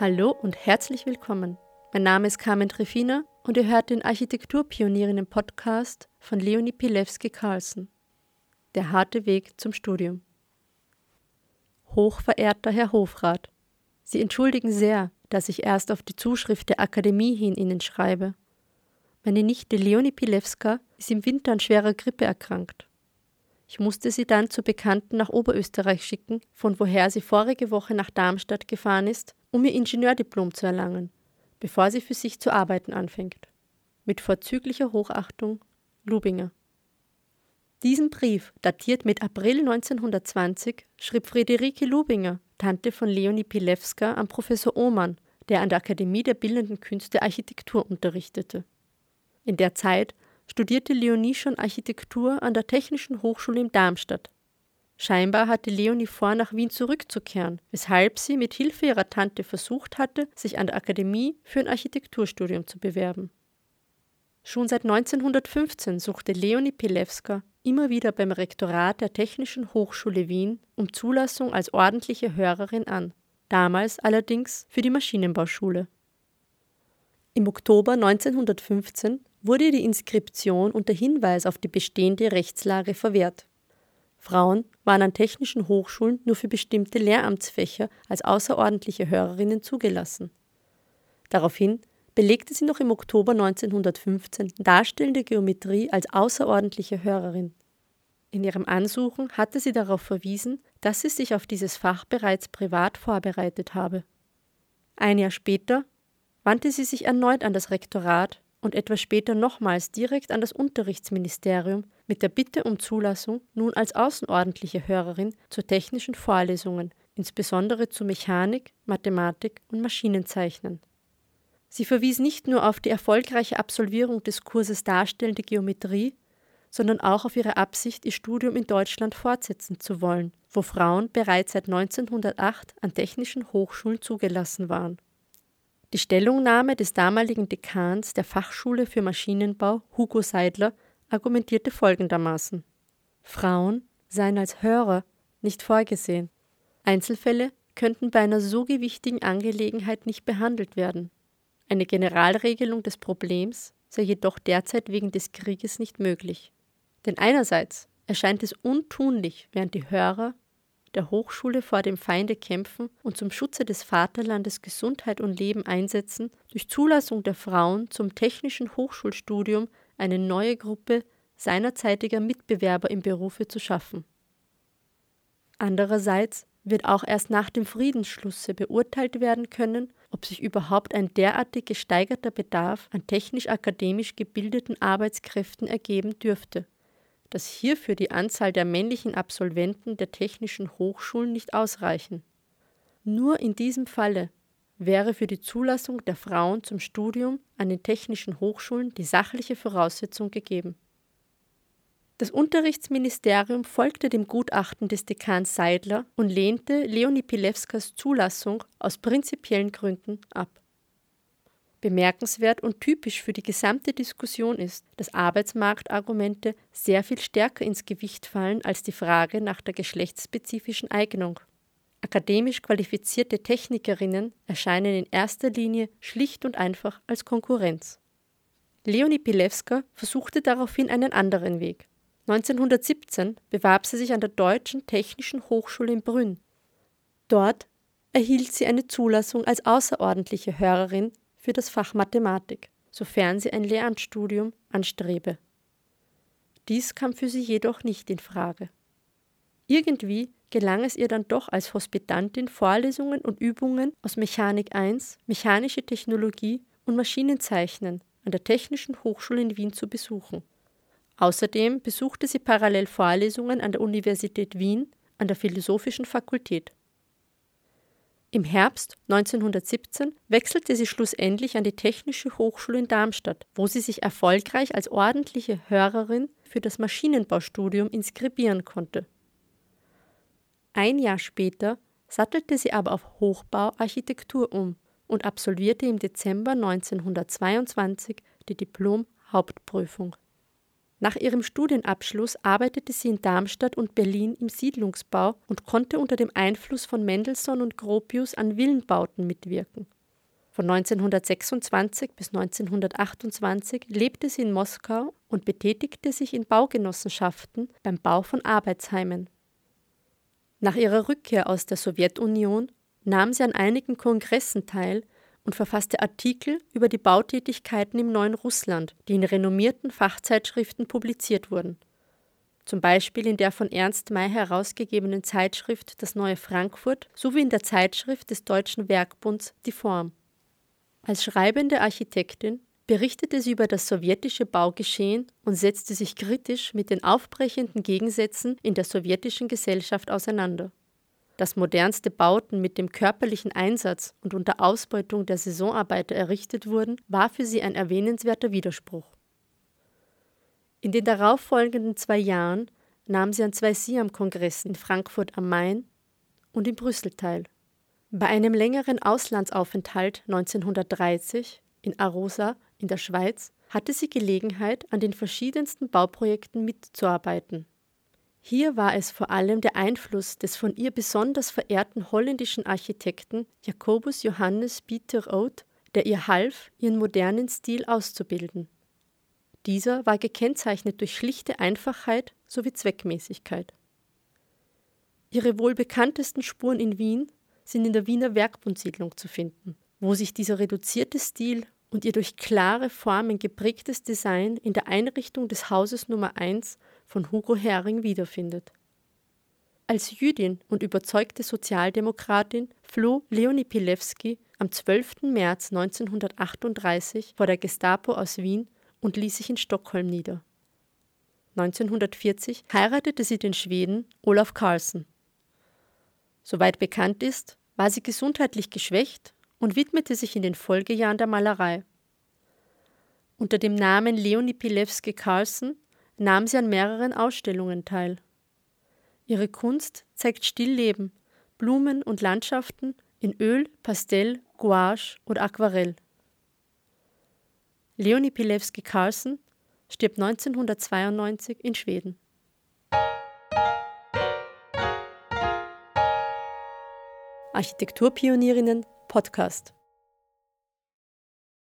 Hallo und herzlich willkommen. Mein Name ist Carmen Trefina und ihr hört den Architekturpionierinnen-Podcast von Leonie Pilewski-Carlsen. Der harte Weg zum Studium. Hochverehrter Herr Hofrat, Sie entschuldigen sehr, dass ich erst auf die Zuschrift der Akademie hin Ihnen schreibe. Meine Nichte Leonie Pilewska ist im Winter an schwerer Grippe erkrankt. Ich musste sie dann zu Bekannten nach Oberösterreich schicken, von woher sie vorige Woche nach Darmstadt gefahren ist, um ihr Ingenieurdiplom zu erlangen bevor sie für sich zu arbeiten anfängt. Mit vorzüglicher Hochachtung Lubinger. Diesen Brief, datiert mit April 1920, schrieb Friederike Lubinger, Tante von Leonie Pilewska, an Professor Ohmann, der an der Akademie der Bildenden Künste Architektur unterrichtete. In der Zeit studierte Leonie schon Architektur an der Technischen Hochschule in Darmstadt Scheinbar hatte Leonie vor, nach Wien zurückzukehren, weshalb sie mit Hilfe ihrer Tante versucht hatte, sich an der Akademie für ein Architekturstudium zu bewerben. Schon seit 1915 suchte Leonie Pilewska immer wieder beim Rektorat der Technischen Hochschule Wien um Zulassung als ordentliche Hörerin an, damals allerdings für die Maschinenbauschule. Im Oktober 1915 wurde die Inskription unter Hinweis auf die bestehende Rechtslage verwehrt. Frauen waren an technischen Hochschulen nur für bestimmte Lehramtsfächer als außerordentliche Hörerinnen zugelassen. Daraufhin belegte sie noch im Oktober 1915 darstellende Geometrie als außerordentliche Hörerin. In ihrem Ansuchen hatte sie darauf verwiesen, dass sie sich auf dieses Fach bereits privat vorbereitet habe. Ein Jahr später wandte sie sich erneut an das Rektorat und etwas später nochmals direkt an das Unterrichtsministerium mit der Bitte um Zulassung nun als außerordentliche Hörerin zu technischen Vorlesungen, insbesondere zu Mechanik, Mathematik und Maschinenzeichnen. Sie verwies nicht nur auf die erfolgreiche Absolvierung des Kurses Darstellende Geometrie, sondern auch auf ihre Absicht, ihr Studium in Deutschland fortsetzen zu wollen, wo Frauen bereits seit 1908 an technischen Hochschulen zugelassen waren. Die Stellungnahme des damaligen Dekans der Fachschule für Maschinenbau, Hugo Seidler, argumentierte folgendermaßen Frauen seien als Hörer nicht vorgesehen. Einzelfälle könnten bei einer so gewichtigen Angelegenheit nicht behandelt werden. Eine Generalregelung des Problems sei jedoch derzeit wegen des Krieges nicht möglich. Denn einerseits erscheint es untunlich, während die Hörer der Hochschule vor dem Feinde kämpfen und zum Schutze des Vaterlandes Gesundheit und Leben einsetzen, durch Zulassung der Frauen zum technischen Hochschulstudium eine neue Gruppe seinerzeitiger Mitbewerber im Berufe zu schaffen. Andererseits wird auch erst nach dem Friedensschlusse beurteilt werden können, ob sich überhaupt ein derartig gesteigerter Bedarf an technisch-akademisch gebildeten Arbeitskräften ergeben dürfte dass hierfür die Anzahl der männlichen Absolventen der technischen Hochschulen nicht ausreichen. Nur in diesem Falle wäre für die Zulassung der Frauen zum Studium an den technischen Hochschulen die sachliche Voraussetzung gegeben. Das Unterrichtsministerium folgte dem Gutachten des Dekans Seidler und lehnte Leonie Pilewskas Zulassung aus prinzipiellen Gründen ab. Bemerkenswert und typisch für die gesamte Diskussion ist, dass Arbeitsmarktargumente sehr viel stärker ins Gewicht fallen als die Frage nach der geschlechtsspezifischen Eignung. Akademisch qualifizierte Technikerinnen erscheinen in erster Linie schlicht und einfach als Konkurrenz. Leonie Pilewska versuchte daraufhin einen anderen Weg. 1917 bewarb sie sich an der Deutschen Technischen Hochschule in Brünn. Dort erhielt sie eine Zulassung als außerordentliche Hörerin für das Fach Mathematik, sofern sie ein Lehramtsstudium anstrebe. Dies kam für sie jedoch nicht in Frage. Irgendwie gelang es ihr dann doch als Hospitantin Vorlesungen und Übungen aus Mechanik 1, mechanische Technologie und Maschinenzeichnen an der Technischen Hochschule in Wien zu besuchen. Außerdem besuchte sie parallel Vorlesungen an der Universität Wien an der Philosophischen Fakultät. Im Herbst 1917 wechselte sie schlussendlich an die Technische Hochschule in Darmstadt, wo sie sich erfolgreich als ordentliche Hörerin für das Maschinenbaustudium inskribieren konnte. Ein Jahr später sattelte sie aber auf Hochbauarchitektur um und absolvierte im Dezember 1922 die Diplom-Hauptprüfung. Nach ihrem Studienabschluss arbeitete sie in Darmstadt und Berlin im Siedlungsbau und konnte unter dem Einfluss von Mendelssohn und Gropius an Villenbauten mitwirken. Von 1926 bis 1928 lebte sie in Moskau und betätigte sich in Baugenossenschaften beim Bau von Arbeitsheimen. Nach ihrer Rückkehr aus der Sowjetunion nahm sie an einigen Kongressen teil und verfasste Artikel über die Bautätigkeiten im neuen Russland, die in renommierten Fachzeitschriften publiziert wurden. Zum Beispiel in der von Ernst May herausgegebenen Zeitschrift Das Neue Frankfurt sowie in der Zeitschrift des Deutschen Werkbunds Die Form. Als schreibende Architektin berichtete sie über das sowjetische Baugeschehen und setzte sich kritisch mit den aufbrechenden Gegensätzen in der sowjetischen Gesellschaft auseinander dass modernste Bauten mit dem körperlichen Einsatz und unter Ausbeutung der Saisonarbeiter errichtet wurden, war für sie ein erwähnenswerter Widerspruch. In den darauffolgenden zwei Jahren nahm sie an zwei Siam-Kongressen in Frankfurt am Main und in Brüssel teil. Bei einem längeren Auslandsaufenthalt 1930 in Arosa in der Schweiz hatte sie Gelegenheit, an den verschiedensten Bauprojekten mitzuarbeiten. Hier war es vor allem der Einfluss des von ihr besonders verehrten holländischen Architekten Jacobus Johannes Pieter Oud, der ihr half, ihren modernen Stil auszubilden. Dieser war gekennzeichnet durch schlichte Einfachheit sowie Zweckmäßigkeit. Ihre wohl bekanntesten Spuren in Wien sind in der Wiener Werkbundsiedlung zu finden, wo sich dieser reduzierte Stil und ihr durch klare Formen geprägtes Design in der Einrichtung des Hauses Nummer 1 von Hugo Hering wiederfindet. Als Jüdin und überzeugte Sozialdemokratin floh Leonie Pilewski am 12. März 1938 vor der Gestapo aus Wien und ließ sich in Stockholm nieder. 1940 heiratete sie den Schweden Olaf Carlsen. Soweit bekannt ist, war sie gesundheitlich geschwächt und widmete sich in den Folgejahren der Malerei. Unter dem Namen Leonie Pilewski Carlsen nahm sie an mehreren Ausstellungen teil. Ihre Kunst zeigt Stillleben, Blumen und Landschaften in Öl, Pastell, Gouache oder Aquarell. Leonie Pilewski Carlsen stirbt 1992 in Schweden. Architekturpionierinnen Podcast.